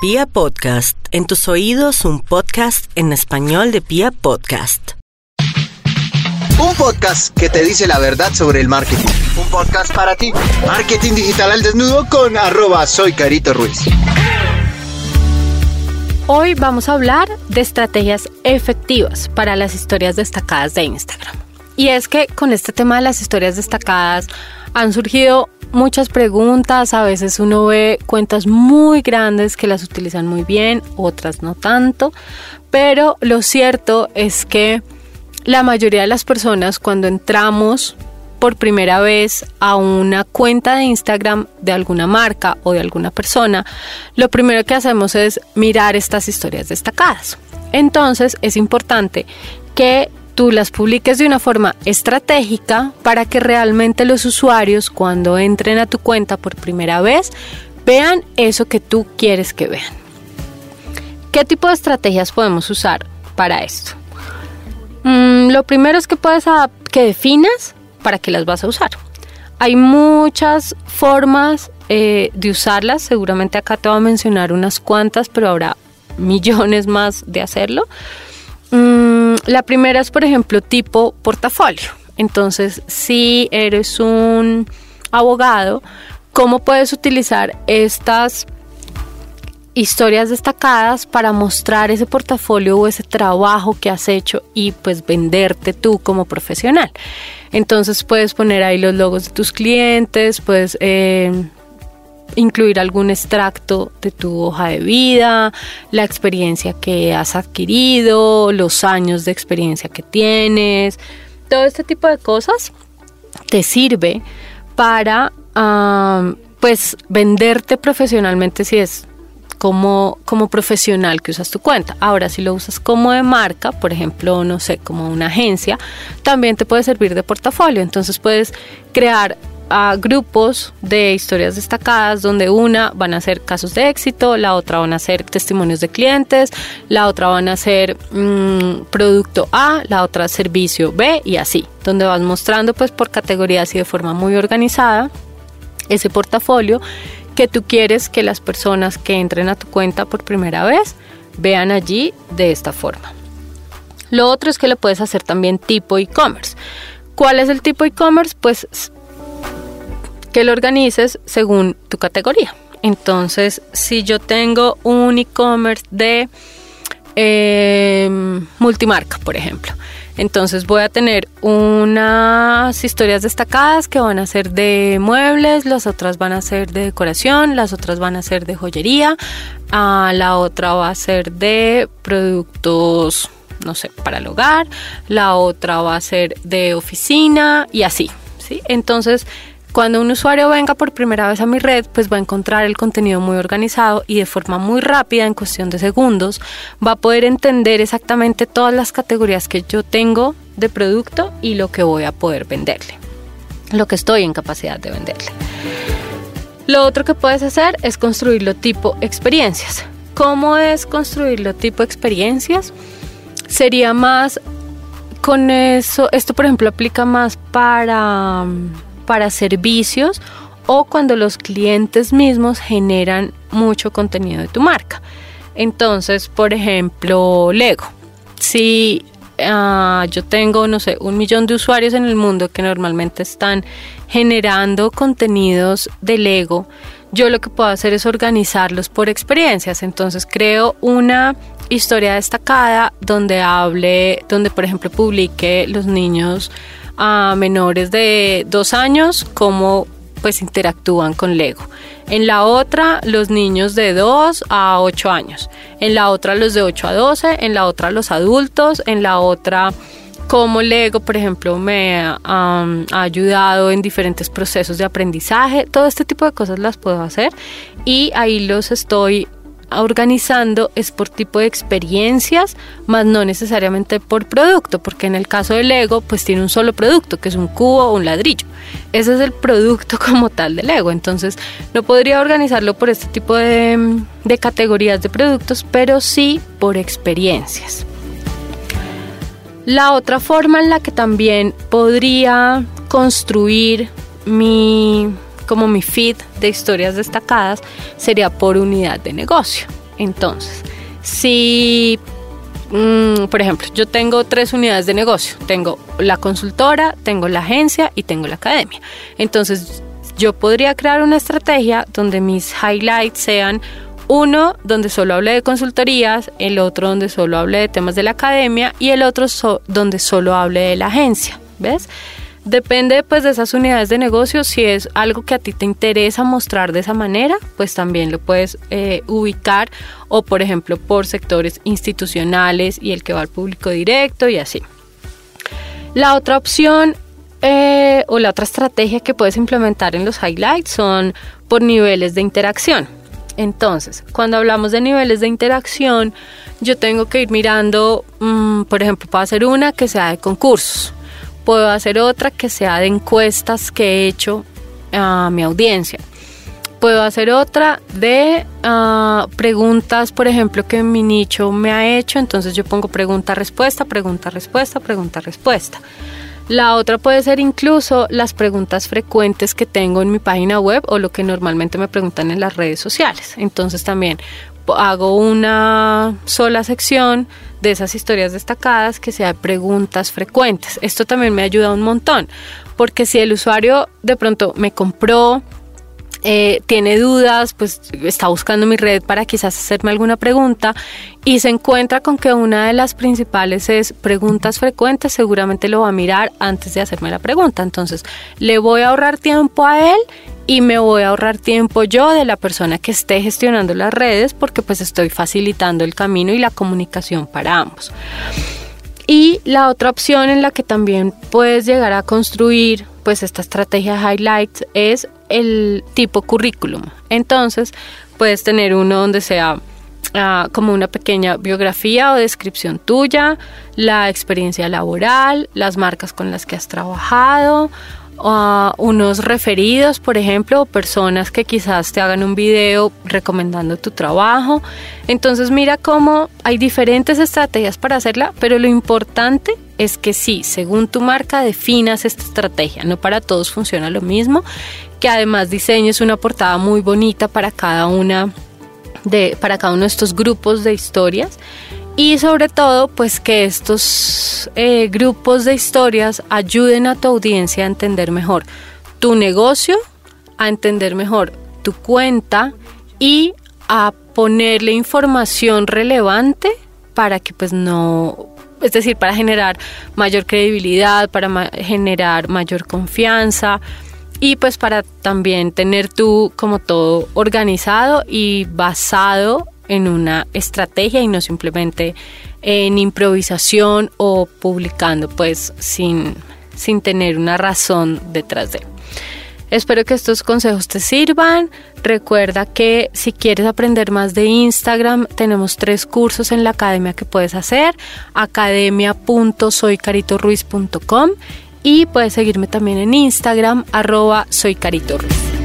Pia Podcast, en tus oídos un podcast en español de Pia Podcast. Un podcast que te dice la verdad sobre el marketing. Un podcast para ti. Marketing digital al desnudo con arroba soy Carito Ruiz. Hoy vamos a hablar de estrategias efectivas para las historias destacadas de Instagram. Y es que con este tema de las historias destacadas han surgido muchas preguntas, a veces uno ve cuentas muy grandes que las utilizan muy bien, otras no tanto, pero lo cierto es que la mayoría de las personas cuando entramos por primera vez a una cuenta de Instagram de alguna marca o de alguna persona, lo primero que hacemos es mirar estas historias destacadas. Entonces es importante que tú las publiques de una forma estratégica para que realmente los usuarios cuando entren a tu cuenta por primera vez vean eso que tú quieres que vean. ¿Qué tipo de estrategias podemos usar para esto? Mm, lo primero es que puedes que definas para qué las vas a usar. Hay muchas formas eh, de usarlas, seguramente acá te voy a mencionar unas cuantas, pero habrá millones más de hacerlo. Mm, la primera es, por ejemplo, tipo portafolio. Entonces, si eres un abogado, ¿cómo puedes utilizar estas historias destacadas para mostrar ese portafolio o ese trabajo que has hecho y pues venderte tú como profesional? Entonces puedes poner ahí los logos de tus clientes, puedes eh, incluir algún extracto de tu hoja de vida, la experiencia que has adquirido, los años de experiencia que tienes, todo este tipo de cosas te sirve para pues venderte profesionalmente si es como, como profesional que usas tu cuenta. Ahora, si lo usas como de marca, por ejemplo, no sé, como una agencia, también te puede servir de portafolio. Entonces puedes crear a grupos de historias destacadas donde una van a ser casos de éxito, la otra van a ser testimonios de clientes, la otra van a ser mm, producto A, la otra servicio B y así, donde vas mostrando pues por categorías y de forma muy organizada ese portafolio que tú quieres que las personas que entren a tu cuenta por primera vez vean allí de esta forma. Lo otro es que lo puedes hacer también tipo e-commerce. ¿Cuál es el tipo e-commerce? Pues que lo organices según tu categoría. Entonces, si yo tengo un e-commerce de em, multimarca, por ejemplo, entonces voy a tener unas historias destacadas que van a ser de muebles, las otras van a ser de decoración, las otras van a ser de joyería, ah, la otra va a ser de productos, no sé, para el hogar, la otra va a ser de oficina y así. ¿sí? Entonces, cuando un usuario venga por primera vez a mi red, pues va a encontrar el contenido muy organizado y de forma muy rápida, en cuestión de segundos, va a poder entender exactamente todas las categorías que yo tengo de producto y lo que voy a poder venderle, lo que estoy en capacidad de venderle. Lo otro que puedes hacer es construirlo tipo experiencias. ¿Cómo es construirlo tipo experiencias? Sería más con eso, esto por ejemplo aplica más para para servicios o cuando los clientes mismos generan mucho contenido de tu marca. Entonces, por ejemplo, Lego. Si ah, yo tengo, no sé, un millón de usuarios en el mundo que normalmente están generando contenidos de Lego, yo lo que puedo hacer es organizarlos por experiencias. Entonces creo una historia destacada donde hable, donde por ejemplo publique los niños a menores de dos años cómo pues interactúan con Lego. En la otra, los niños de 2 a 8 años. En la otra, los de 8 a 12. En la otra, los adultos. En la otra, cómo Lego, por ejemplo, me ha ayudado en diferentes procesos de aprendizaje. Todo este tipo de cosas las puedo hacer y ahí los estoy organizando es por tipo de experiencias, más no necesariamente por producto, porque en el caso del Lego, pues tiene un solo producto, que es un cubo o un ladrillo. Ese es el producto como tal del Lego. Entonces, no podría organizarlo por este tipo de, de categorías de productos, pero sí por experiencias. La otra forma en la que también podría construir mi como mi feed de historias destacadas sería por unidad de negocio. Entonces, si, mm, por ejemplo, yo tengo tres unidades de negocio, tengo la consultora, tengo la agencia y tengo la academia. Entonces, yo podría crear una estrategia donde mis highlights sean uno donde solo hable de consultorías, el otro donde solo hable de temas de la academia y el otro donde solo hable de la agencia, ¿ves? Depende pues de esas unidades de negocio, si es algo que a ti te interesa mostrar de esa manera, pues también lo puedes eh, ubicar o por ejemplo por sectores institucionales y el que va al público directo y así. La otra opción eh, o la otra estrategia que puedes implementar en los highlights son por niveles de interacción. Entonces, cuando hablamos de niveles de interacción, yo tengo que ir mirando, mm, por ejemplo, puedo hacer una que sea de concursos Puedo hacer otra que sea de encuestas que he hecho a mi audiencia. Puedo hacer otra de ah, preguntas, por ejemplo, que mi nicho me ha hecho. Entonces yo pongo pregunta-respuesta, pregunta-respuesta, pregunta-respuesta. La otra puede ser incluso las preguntas frecuentes que tengo en mi página web o lo que normalmente me preguntan en las redes sociales. Entonces también hago una sola sección de esas historias destacadas que sea preguntas frecuentes. Esto también me ayuda un montón, porque si el usuario de pronto me compró, eh, tiene dudas, pues está buscando mi red para quizás hacerme alguna pregunta y se encuentra con que una de las principales es preguntas frecuentes, seguramente lo va a mirar antes de hacerme la pregunta. Entonces, le voy a ahorrar tiempo a él y me voy a ahorrar tiempo yo de la persona que esté gestionando las redes porque pues estoy facilitando el camino y la comunicación para ambos. Y la otra opción en la que también puedes llegar a construir pues esta estrategia highlights es el tipo currículum. Entonces puedes tener uno donde sea ah, como una pequeña biografía o descripción tuya, la experiencia laboral, las marcas con las que has trabajado, unos referidos, por ejemplo, o personas que quizás te hagan un video recomendando tu trabajo. Entonces mira cómo hay diferentes estrategias para hacerla, pero lo importante es que sí, según tu marca definas esta estrategia. No para todos funciona lo mismo, que además diseñes una portada muy bonita para cada una de, para cada uno de estos grupos de historias y sobre todo pues que estos eh, grupos de historias ayuden a tu audiencia a entender mejor tu negocio, a entender mejor tu cuenta y a ponerle información relevante para que pues no, es decir, para generar mayor credibilidad, para generar mayor confianza y pues para también tener tú como todo organizado y basado en una estrategia y no simplemente en improvisación o publicando pues sin, sin tener una razón detrás de. Espero que estos consejos te sirvan. Recuerda que si quieres aprender más de Instagram, tenemos tres cursos en la academia que puedes hacer, academia.soycaritoruiz.com y puedes seguirme también en Instagram, arroba soycaritoruiz.